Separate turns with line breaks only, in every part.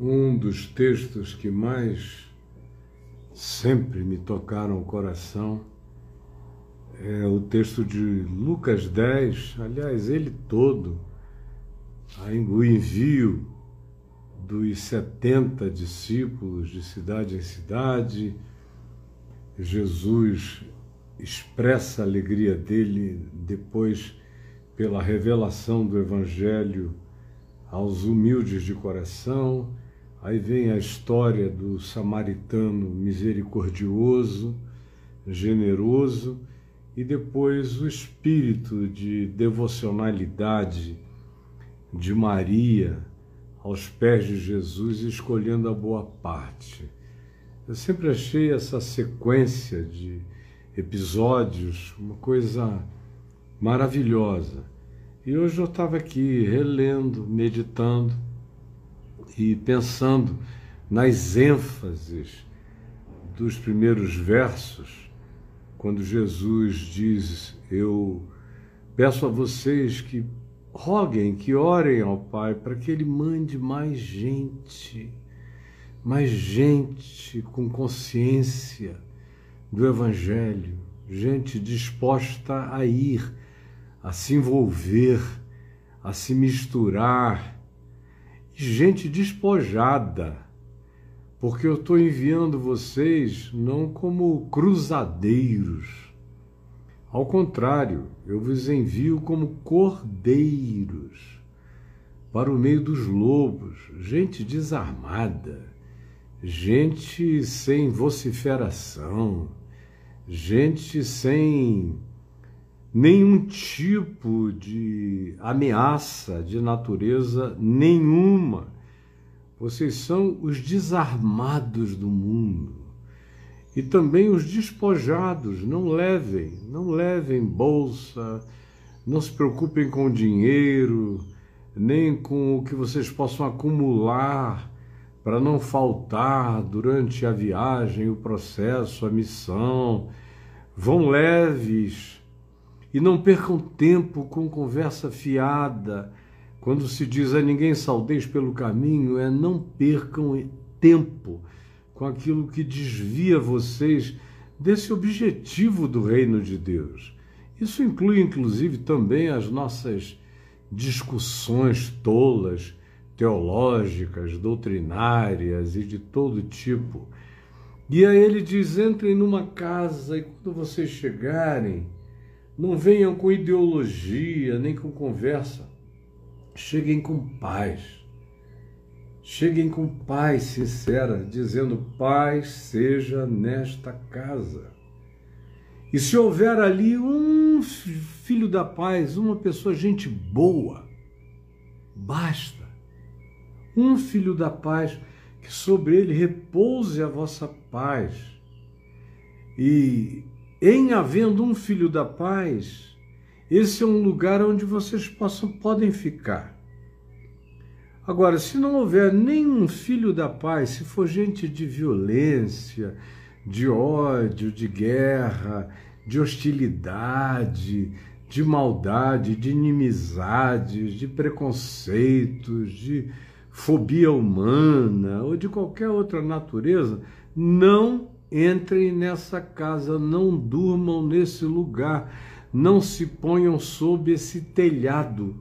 um dos textos que mais sempre me tocaram o coração é o texto de Lucas 10, aliás, ele todo, o envio dos 70 discípulos de cidade em cidade. Jesus expressa a alegria dele depois pela revelação do Evangelho aos humildes de coração. Aí vem a história do samaritano misericordioso, generoso, e depois o espírito de devocionalidade de Maria aos pés de Jesus, escolhendo a boa parte. Eu sempre achei essa sequência de episódios uma coisa maravilhosa. E hoje eu estava aqui relendo, meditando e pensando nas ênfases dos primeiros versos, quando Jesus diz: Eu peço a vocês que roguem, que orem ao Pai para que Ele mande mais gente, mais gente com consciência do Evangelho, gente disposta a ir a se envolver, a se misturar, gente despojada, porque eu estou enviando vocês não como cruzadeiros, ao contrário, eu vos envio como cordeiros para o meio dos lobos, gente desarmada, gente sem vociferação, gente sem nenhum tipo de ameaça de natureza nenhuma. Vocês são os desarmados do mundo. E também os despojados, não levem, não levem bolsa, não se preocupem com dinheiro, nem com o que vocês possam acumular para não faltar durante a viagem, o processo, a missão. Vão leves, e não percam tempo com conversa fiada. Quando se diz a ninguém saudeis pelo caminho, é não percam tempo com aquilo que desvia vocês desse objetivo do reino de Deus. Isso inclui, inclusive, também as nossas discussões tolas, teológicas, doutrinárias e de todo tipo. E aí ele diz: entrem numa casa e quando vocês chegarem, não venham com ideologia, nem com conversa. Cheguem com paz. Cheguem com paz sincera, dizendo: paz seja nesta casa. E se houver ali um filho da paz, uma pessoa, gente boa, basta. Um filho da paz, que sobre ele repouse a vossa paz. E em havendo um filho da paz, esse é um lugar onde vocês possam, podem ficar. Agora, se não houver nenhum filho da paz, se for gente de violência, de ódio, de guerra, de hostilidade, de maldade, de inimizades, de preconceitos, de fobia humana ou de qualquer outra natureza, não entrem nessa casa, não durmam nesse lugar, não se ponham sob esse telhado.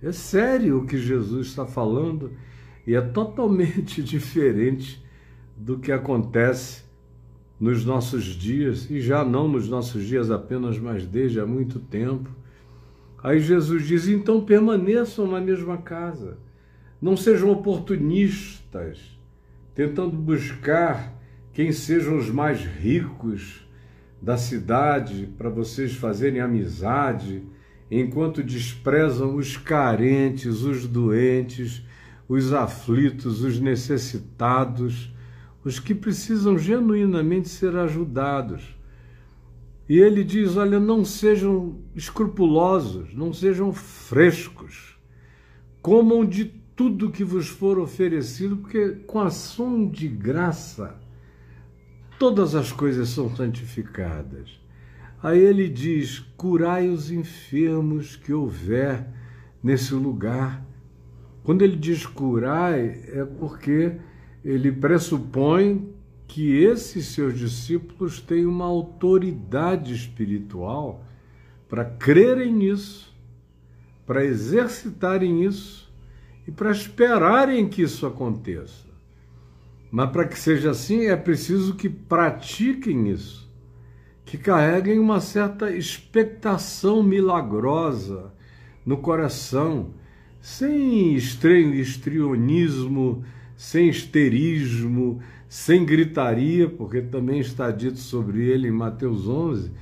É sério o que Jesus está falando e é totalmente diferente do que acontece nos nossos dias, e já não nos nossos dias apenas, mas desde há muito tempo. Aí Jesus diz: então permaneçam na mesma casa, não sejam oportunistas, tentando buscar quem sejam os mais ricos da cidade para vocês fazerem amizade, enquanto desprezam os carentes, os doentes, os aflitos, os necessitados, os que precisam genuinamente ser ajudados. E ele diz: olha, não sejam escrupulosos, não sejam frescos, comam de tudo que vos for oferecido, porque com ação de graça todas as coisas são santificadas. Aí ele diz: curai os enfermos que houver nesse lugar. Quando ele diz curai, é porque ele pressupõe que esses seus discípulos têm uma autoridade espiritual para crerem nisso, para exercitarem isso e para esperarem que isso aconteça. Mas para que seja assim, é preciso que pratiquem isso, que carreguem uma certa expectação milagrosa no coração, sem estranho histrionismo, sem histerismo, sem gritaria, porque também está dito sobre ele em Mateus 11,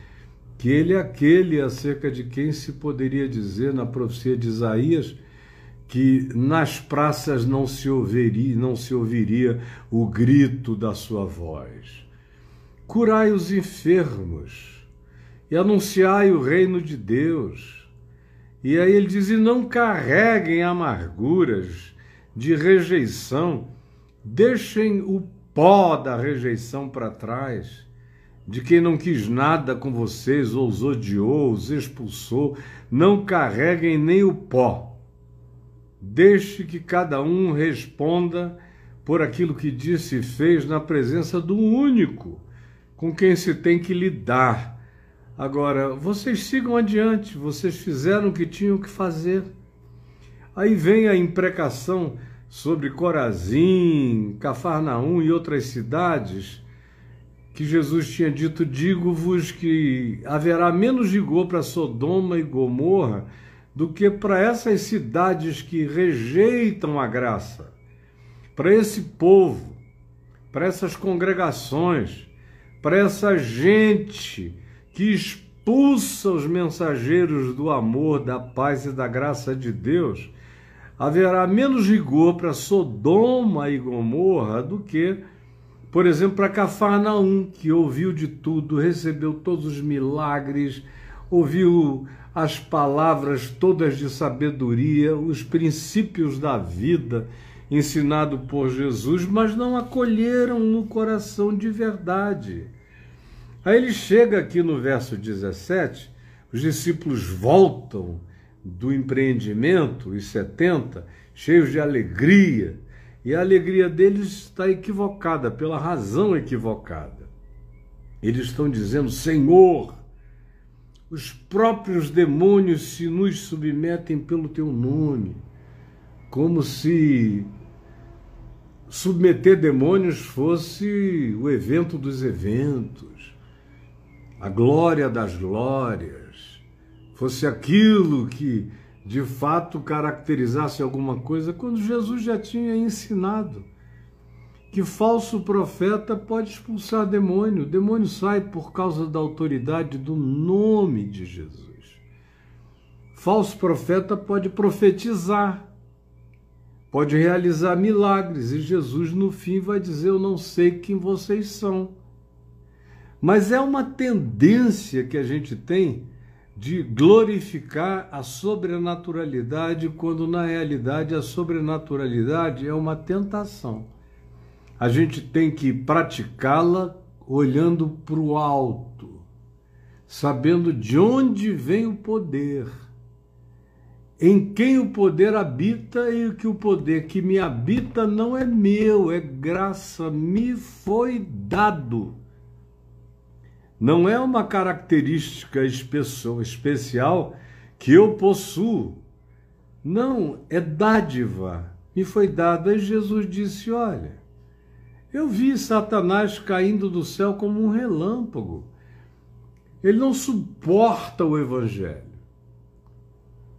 que ele é aquele acerca de quem se poderia dizer na profecia de Isaías que nas praças não se ouviria, não se ouviria o grito da sua voz. Curai os enfermos e anunciai o reino de Deus. E aí ele diz: e não carreguem amarguras de rejeição, deixem o pó da rejeição para trás, de quem não quis nada com vocês, ou os odiou, os expulsou, não carreguem nem o pó Deixe que cada um responda por aquilo que disse e fez na presença do único com quem se tem que lidar. Agora, vocês sigam adiante, vocês fizeram o que tinham que fazer. Aí vem a imprecação sobre Corazim, Cafarnaum e outras cidades, que Jesus tinha dito: Digo-vos que haverá menos rigor para Sodoma e Gomorra do que para essas cidades que rejeitam a graça, para esse povo, para essas congregações, para essa gente que expulsa os mensageiros do amor, da paz e da graça de Deus, haverá menos rigor para Sodoma e Gomorra do que, por exemplo, para Cafarnaum, que ouviu de tudo, recebeu todos os milagres, ouviu as palavras todas de sabedoria, os princípios da vida ensinado por Jesus, mas não acolheram no coração de verdade. Aí ele chega aqui no verso 17, os discípulos voltam do empreendimento, os 70, cheios de alegria, e a alegria deles está equivocada, pela razão equivocada. Eles estão dizendo: Senhor, os próprios demônios se nos submetem pelo teu nome, como se submeter demônios fosse o evento dos eventos, a glória das glórias, fosse aquilo que de fato caracterizasse alguma coisa, quando Jesus já tinha ensinado que falso profeta pode expulsar demônio. O demônio sai por causa da autoridade do nome de Jesus. Falso profeta pode profetizar, pode realizar milagres, e Jesus no fim vai dizer: Eu não sei quem vocês são. Mas é uma tendência que a gente tem de glorificar a sobrenaturalidade, quando na realidade a sobrenaturalidade é uma tentação a gente tem que praticá-la olhando para o alto, sabendo de onde vem o poder, em quem o poder habita e que o poder que me habita não é meu, é graça, me foi dado. Não é uma característica especial que eu possuo. Não, é dádiva. Me foi dada. E Jesus disse: Olha, eu vi Satanás caindo do céu como um relâmpago. Ele não suporta o Evangelho.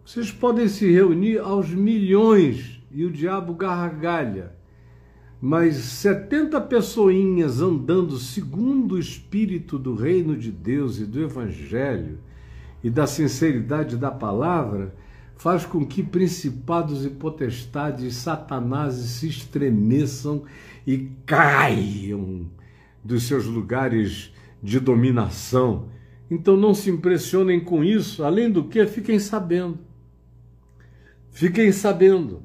Vocês podem se reunir aos milhões e o diabo gargalha, mas 70 pessoinhas andando segundo o espírito do reino de Deus e do Evangelho e da sinceridade da palavra faz com que principados e potestades, Satanás se estremeçam e caiam dos seus lugares de dominação. Então não se impressionem com isso, além do que, fiquem sabendo. Fiquem sabendo.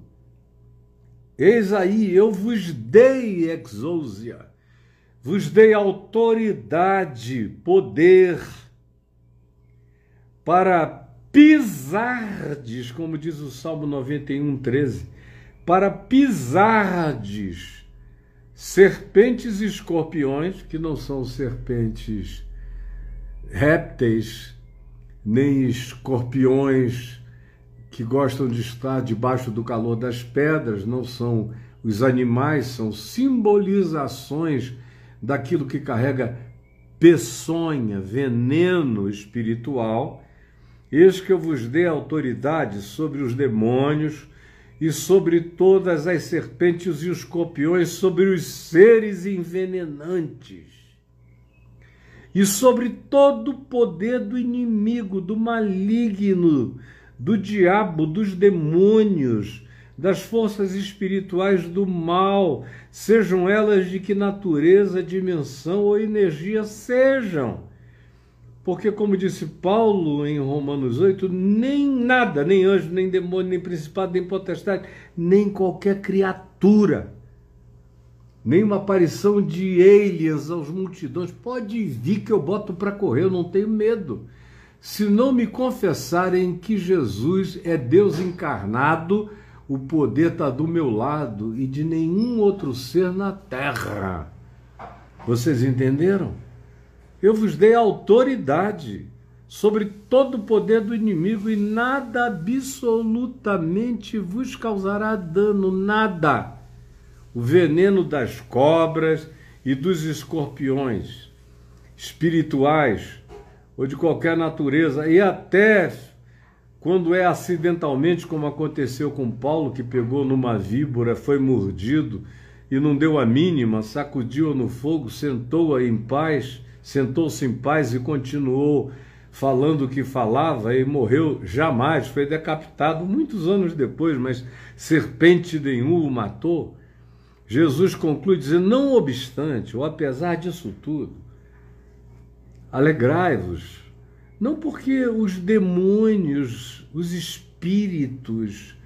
Eis aí, eu vos dei exousia, vos dei autoridade, poder para pisardes, como diz o Salmo 91, 13, para pisardes serpentes e escorpiões, que não são serpentes répteis, nem escorpiões que gostam de estar debaixo do calor das pedras, não são os animais, são simbolizações daquilo que carrega peçonha, veneno espiritual. Eis que eu vos dei autoridade sobre os demônios e sobre todas as serpentes e os copiões, sobre os seres envenenantes, e sobre todo o poder do inimigo, do maligno, do diabo, dos demônios, das forças espirituais do mal, sejam elas de que natureza, dimensão ou energia sejam. Porque, como disse Paulo em Romanos 8, nem nada, nem anjo, nem demônio, nem principado, nem potestade, nem qualquer criatura, nem uma aparição de aliens aos multidões, pode vir que eu boto para correr, eu não tenho medo. Se não me confessarem que Jesus é Deus encarnado, o poder está do meu lado e de nenhum outro ser na terra. Vocês entenderam? Eu vos dei autoridade sobre todo o poder do inimigo e nada absolutamente vos causará dano, nada. O veneno das cobras e dos escorpiões espirituais ou de qualquer natureza e até quando é acidentalmente, como aconteceu com Paulo, que pegou numa víbora, foi mordido e não deu a mínima, sacudiu-a no fogo, sentou-a em paz sentou-se em paz e continuou falando o que falava e morreu jamais, foi decapitado muitos anos depois, mas serpente nenhum o matou. Jesus conclui dizendo: Não obstante, ou apesar disso tudo, alegrai-vos, não porque os demônios, os espíritos,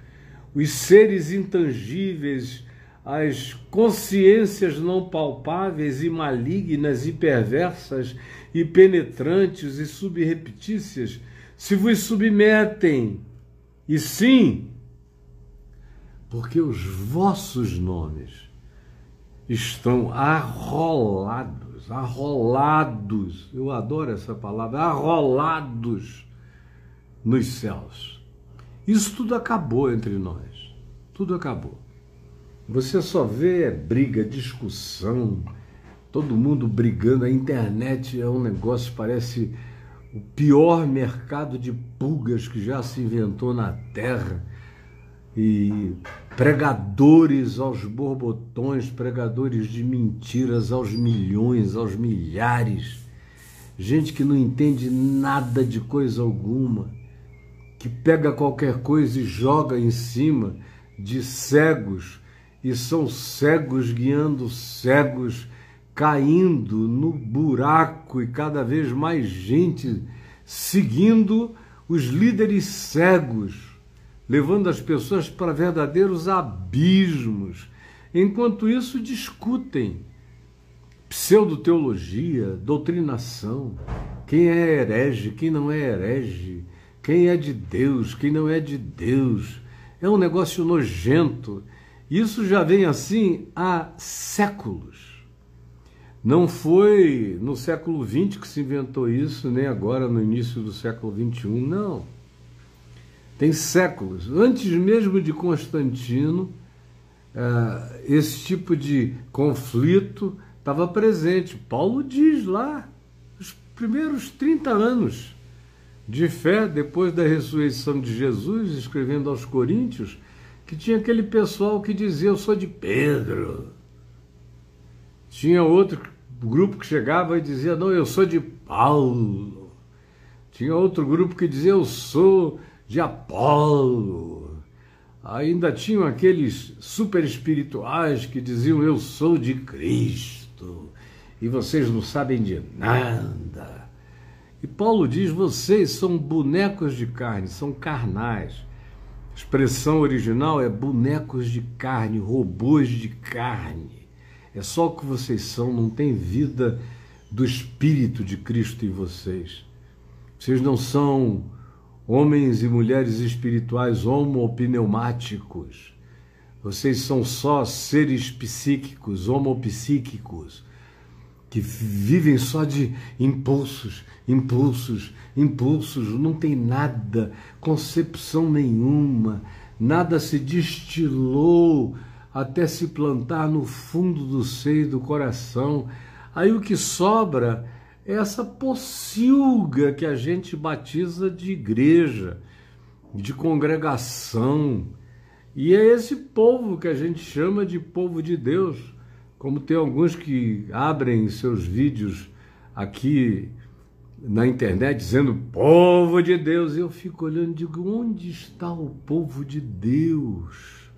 os seres intangíveis, as consciências não palpáveis e malignas e perversas e penetrantes e subreptícias se vos submetem, e sim, porque os vossos nomes estão arrolados, arrolados, eu adoro essa palavra, arrolados nos céus. Isso tudo acabou entre nós, tudo acabou. Você só vê briga, discussão, todo mundo brigando. A internet é um negócio, parece o pior mercado de pulgas que já se inventou na Terra. E pregadores aos borbotões, pregadores de mentiras aos milhões, aos milhares. Gente que não entende nada de coisa alguma, que pega qualquer coisa e joga em cima de cegos e são cegos guiando cegos, caindo no buraco e cada vez mais gente seguindo os líderes cegos, levando as pessoas para verdadeiros abismos. Enquanto isso, discutem pseudo-teologia, doutrinação, quem é herege, quem não é herege, quem é de Deus, quem não é de Deus. É um negócio nojento isso já vem assim há séculos. Não foi no século XX que se inventou isso, nem agora no início do século XXI, não. Tem séculos. Antes mesmo de Constantino, eh, esse tipo de conflito estava presente. Paulo diz lá, os primeiros 30 anos de fé, depois da ressurreição de Jesus, escrevendo aos Coríntios, que tinha aquele pessoal que dizia eu sou de Pedro. Tinha outro grupo que chegava e dizia não, eu sou de Paulo. Tinha outro grupo que dizia eu sou de Apolo. Ainda tinham aqueles super espirituais que diziam eu sou de Cristo. E vocês não sabem de nada. E Paulo diz: vocês são bonecos de carne, são carnais expressão original é bonecos de carne, robôs de carne. É só o que vocês são, não tem vida do Espírito de Cristo em vocês. Vocês não são homens e mulheres espirituais homopneumáticos. Vocês são só seres psíquicos, homopsíquicos, que vivem só de impulsos, impulsos, impulsos, não tem nada, concepção nenhuma, nada se destilou até se plantar no fundo do seio do coração. Aí o que sobra é essa pocilga que a gente batiza de igreja, de congregação. E é esse povo que a gente chama de povo de Deus. Como tem alguns que abrem seus vídeos aqui na internet dizendo povo de Deus, eu fico olhando e digo: onde está o povo de Deus?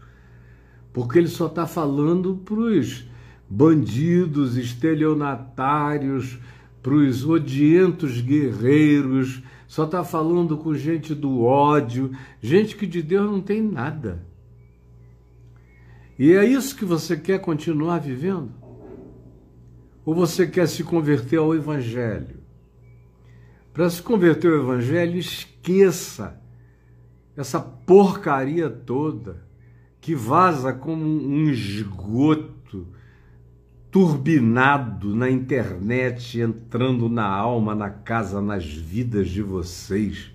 Porque ele só está falando para os bandidos, estelionatários, para os odientos guerreiros, só está falando com gente do ódio, gente que de Deus não tem nada. E é isso que você quer continuar vivendo? Ou você quer se converter ao Evangelho? Para se converter ao Evangelho, esqueça essa porcaria toda que vaza como um esgoto turbinado na internet, entrando na alma, na casa, nas vidas de vocês,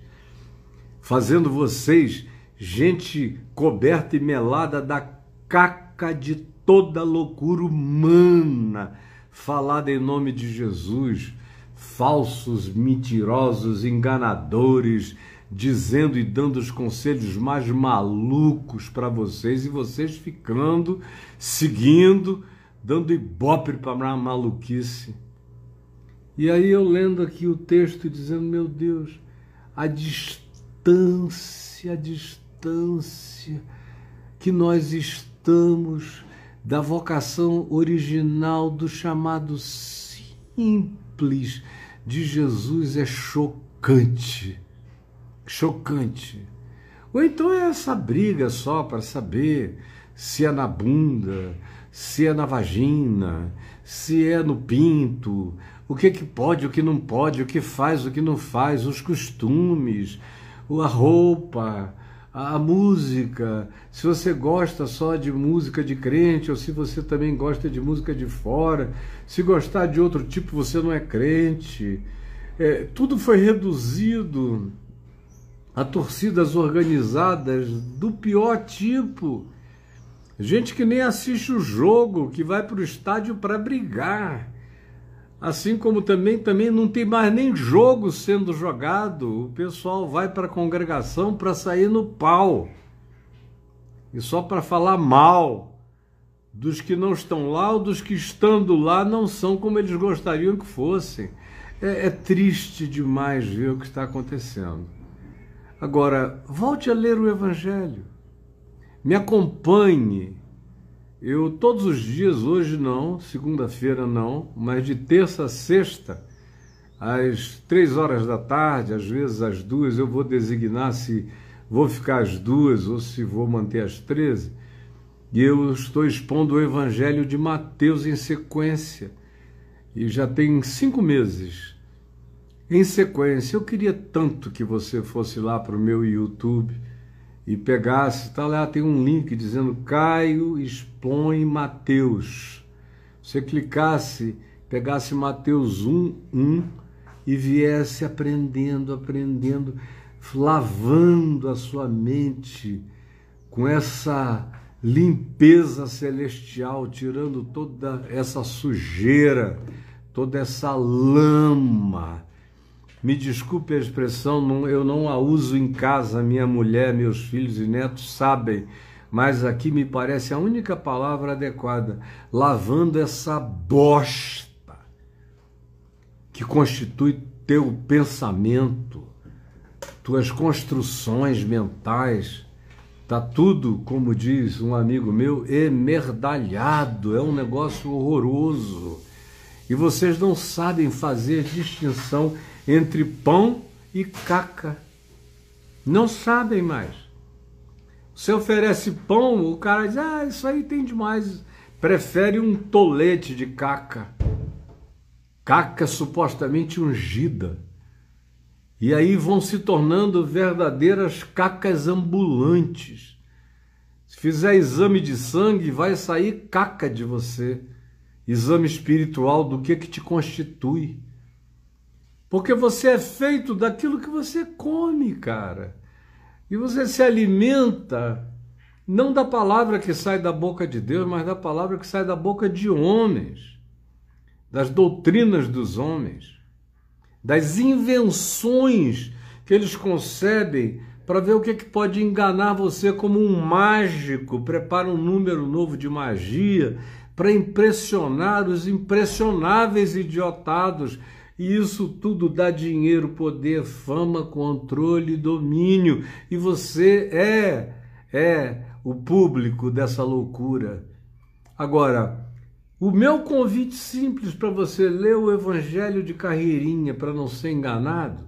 fazendo vocês gente coberta e melada da caca de toda loucura humana falada em nome de Jesus falsos, mentirosos, enganadores, dizendo e dando os conselhos mais malucos para vocês e vocês ficando, seguindo, dando ibope para a maluquice. E aí eu lendo aqui o texto dizendo, meu Deus, a distância, a distância que nós estamos da vocação original do chamado simples de Jesus é chocante. Chocante. Ou então é essa briga só para saber se é na bunda, se é na vagina, se é no pinto, o que que pode, o que não pode, o que faz, o que não faz, os costumes, a roupa, a música, se você gosta só de música de crente ou se você também gosta de música de fora, se gostar de outro tipo você não é crente. É, tudo foi reduzido a torcidas organizadas do pior tipo. Gente que nem assiste o jogo, que vai para o estádio para brigar Assim como também, também não tem mais nem jogo sendo jogado, o pessoal vai para a congregação para sair no pau. E só para falar mal dos que não estão lá ou dos que estando lá não são como eles gostariam que fossem. É, é triste demais ver o que está acontecendo. Agora, volte a ler o Evangelho. Me acompanhe eu todos os dias, hoje não, segunda-feira não, mas de terça a sexta, às três horas da tarde, às vezes às duas, eu vou designar se vou ficar às duas ou se vou manter às treze. E eu estou expondo o Evangelho de Mateus em sequência. E já tem cinco meses em sequência. Eu queria tanto que você fosse lá para o meu YouTube e pegasse, tá lá, tem um link dizendo Caio expõe Mateus. Você clicasse, pegasse Mateus 1, 1 e viesse aprendendo, aprendendo, lavando a sua mente com essa limpeza celestial, tirando toda essa sujeira, toda essa lama me desculpe a expressão, eu não a uso em casa, minha mulher, meus filhos e netos sabem, mas aqui me parece a única palavra adequada, lavando essa bosta que constitui teu pensamento, tuas construções mentais, tá tudo, como diz um amigo meu, emerdalhado, é um negócio horroroso. E vocês não sabem fazer distinção entre pão e caca. Não sabem mais. Você oferece pão, o cara diz: Ah, isso aí tem demais. Prefere um tolete de caca. Caca supostamente ungida. E aí vão se tornando verdadeiras cacas ambulantes. Se fizer exame de sangue, vai sair caca de você. Exame espiritual do que que te constitui. Porque você é feito daquilo que você come, cara. E você se alimenta não da palavra que sai da boca de Deus, mas da palavra que sai da boca de homens, das doutrinas dos homens, das invenções que eles concebem para ver o que, que pode enganar você como um mágico, prepara um número novo de magia para impressionar os impressionáveis idiotados e isso tudo dá dinheiro, poder, fama, controle, domínio. E você é, é o público dessa loucura. Agora, o meu convite simples para você ler o Evangelho de carreirinha para não ser enganado,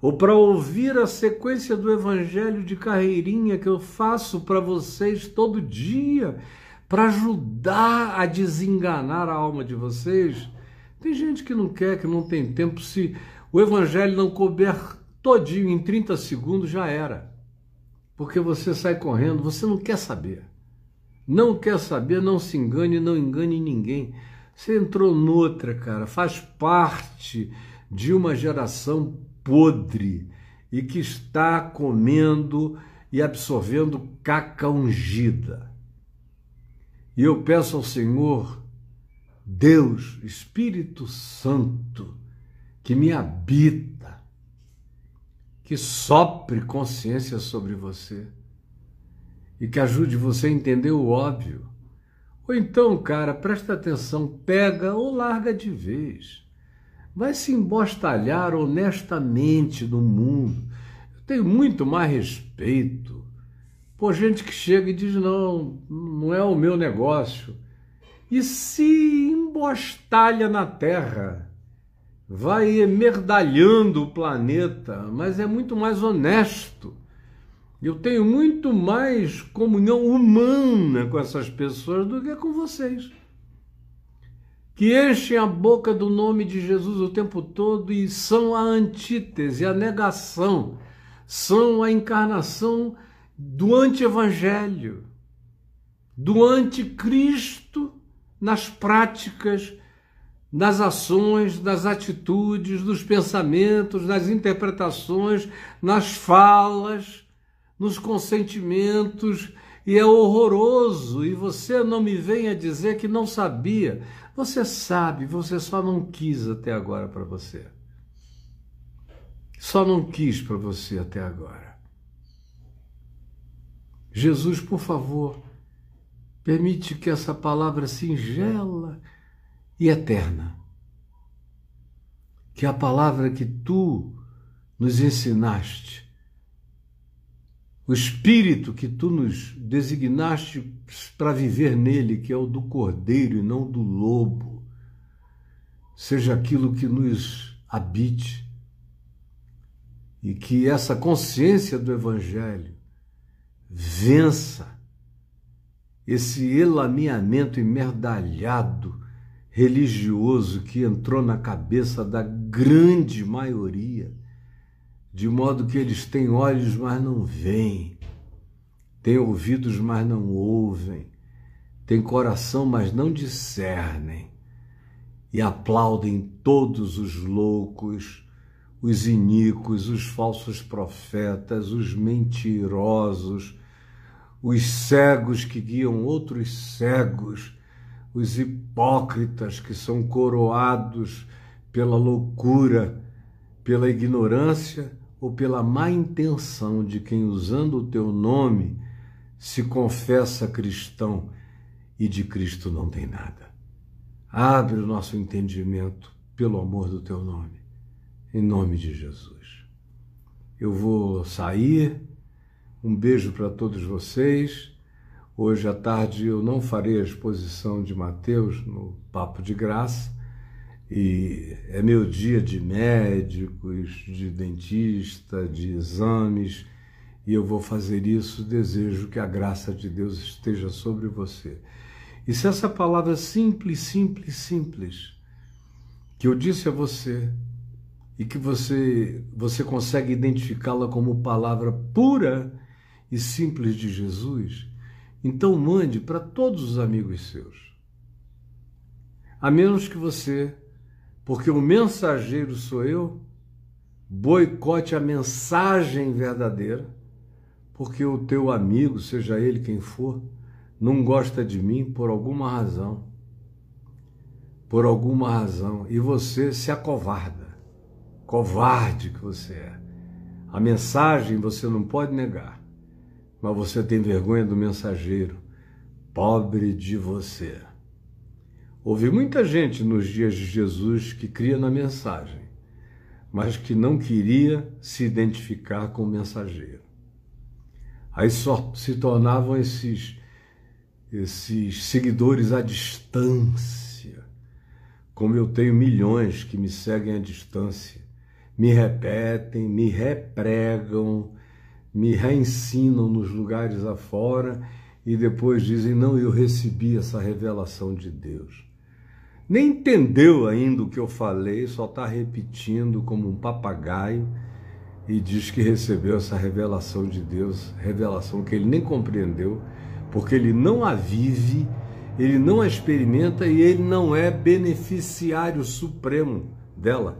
ou para ouvir a sequência do Evangelho de carreirinha que eu faço para vocês todo dia, para ajudar a desenganar a alma de vocês tem gente que não quer, que não tem tempo. Se o evangelho não couber todinho em 30 segundos, já era. Porque você sai correndo, você não quer saber. Não quer saber, não se engane, não engane ninguém. Você entrou noutra, cara, faz parte de uma geração podre e que está comendo e absorvendo caca ungida. E eu peço ao Senhor Deus, Espírito Santo, que me habita, que sopre consciência sobre você e que ajude você a entender o óbvio. Ou então, cara, presta atenção, pega ou larga de vez. Vai se embostalhar honestamente no mundo. Eu tenho muito mais respeito por gente que chega e diz: não, não é o meu negócio e se embostalha na Terra, vai emerdalhando o planeta, mas é muito mais honesto. Eu tenho muito mais comunhão humana com essas pessoas do que com vocês. Que enchem a boca do nome de Jesus o tempo todo e são a antítese, a negação, são a encarnação do anti-evangelho, do anticristo nas práticas, nas ações, nas atitudes, nos pensamentos, nas interpretações, nas falas, nos consentimentos, e é horroroso. E você não me venha dizer que não sabia. Você sabe, você só não quis até agora para você. Só não quis para você até agora. Jesus, por favor, Permite que essa palavra singela e eterna, que a palavra que tu nos ensinaste, o espírito que tu nos designaste para viver nele, que é o do cordeiro e não do lobo, seja aquilo que nos habite e que essa consciência do Evangelho vença esse elameamento emerdalhado religioso que entrou na cabeça da grande maioria, de modo que eles têm olhos, mas não veem, têm ouvidos, mas não ouvem, têm coração, mas não discernem, e aplaudem todos os loucos, os iníquos, os falsos profetas, os mentirosos, os cegos que guiam outros cegos, os hipócritas que são coroados pela loucura, pela ignorância ou pela má intenção de quem, usando o teu nome, se confessa cristão e de Cristo não tem nada. Abre o nosso entendimento pelo amor do teu nome, em nome de Jesus. Eu vou sair um beijo para todos vocês. Hoje à tarde eu não farei a exposição de Mateus no Papo de Graça, e é meu dia de médicos, de dentista, de exames, e eu vou fazer isso. Desejo que a graça de Deus esteja sobre você. E se essa palavra simples, simples, simples, que eu disse a você, e que você, você consegue identificá-la como palavra pura, e simples de Jesus, Então mande para todos os amigos seus. A menos que você, porque o mensageiro sou eu, boicote a mensagem verdadeira, porque o teu amigo, seja ele quem for, não gosta de mim por alguma razão. Por alguma razão. E você se acovarda. Covarde que você é. A mensagem você não pode negar, mas você tem vergonha do mensageiro. Pobre de você. Houve muita gente nos dias de Jesus que cria na mensagem, mas que não queria se identificar com o mensageiro. Aí só se tornavam esses esses seguidores à distância. Como eu tenho milhões que me seguem à distância me repetem, me repregam, me reensinam nos lugares afora e depois dizem: Não, eu recebi essa revelação de Deus. Nem entendeu ainda o que eu falei, só está repetindo como um papagaio e diz que recebeu essa revelação de Deus, revelação que ele nem compreendeu, porque ele não a vive, ele não a experimenta e ele não é beneficiário supremo dela.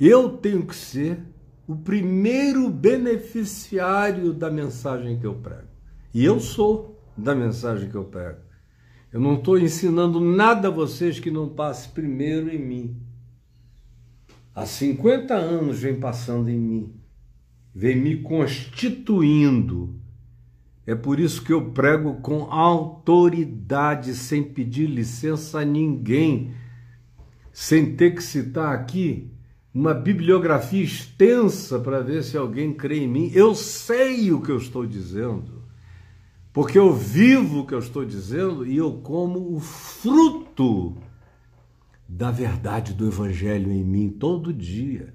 Eu tenho que ser o primeiro beneficiário da mensagem que eu prego. E eu sou da mensagem que eu prego. Eu não estou ensinando nada a vocês que não passe primeiro em mim. Há 50 anos vem passando em mim, vem me constituindo. É por isso que eu prego com autoridade, sem pedir licença a ninguém, sem ter que citar aqui uma bibliografia extensa para ver se alguém crê em mim. Eu sei o que eu estou dizendo, porque eu vivo o que eu estou dizendo e eu como o fruto da verdade do Evangelho em mim todo dia.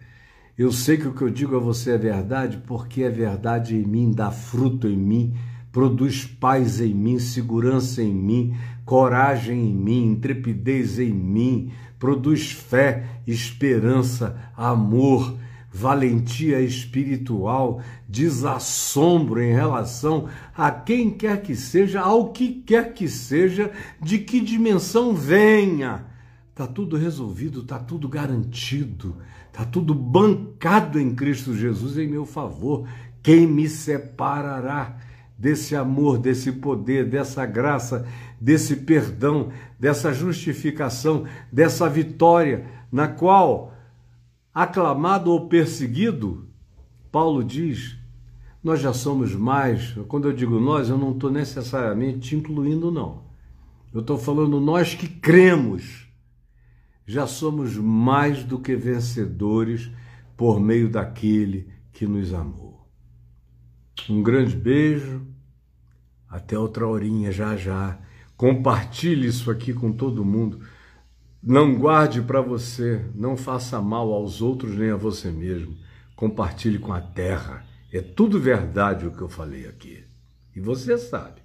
Eu sei que o que eu digo a você é verdade, porque é verdade em mim, dá fruto em mim, produz paz em mim, segurança em mim, coragem em mim, intrepidez em mim, produz fé, esperança, amor, valentia espiritual, desassombro em relação a quem quer que seja, ao que quer que seja, de que dimensão venha. Tá tudo resolvido, tá tudo garantido, tá tudo bancado em Cristo Jesus em meu favor. Quem me separará desse amor, desse poder, dessa graça, desse perdão, dessa justificação, dessa vitória, na qual, aclamado ou perseguido, Paulo diz, nós já somos mais. Quando eu digo nós, eu não estou necessariamente te incluindo, não. Eu estou falando nós que cremos. Já somos mais do que vencedores por meio daquele que nos amou. Um grande beijo. Até outra horinha, já já. Compartilhe isso aqui com todo mundo. Não guarde para você, não faça mal aos outros nem a você mesmo. Compartilhe com a terra. É tudo verdade o que eu falei aqui. E você sabe.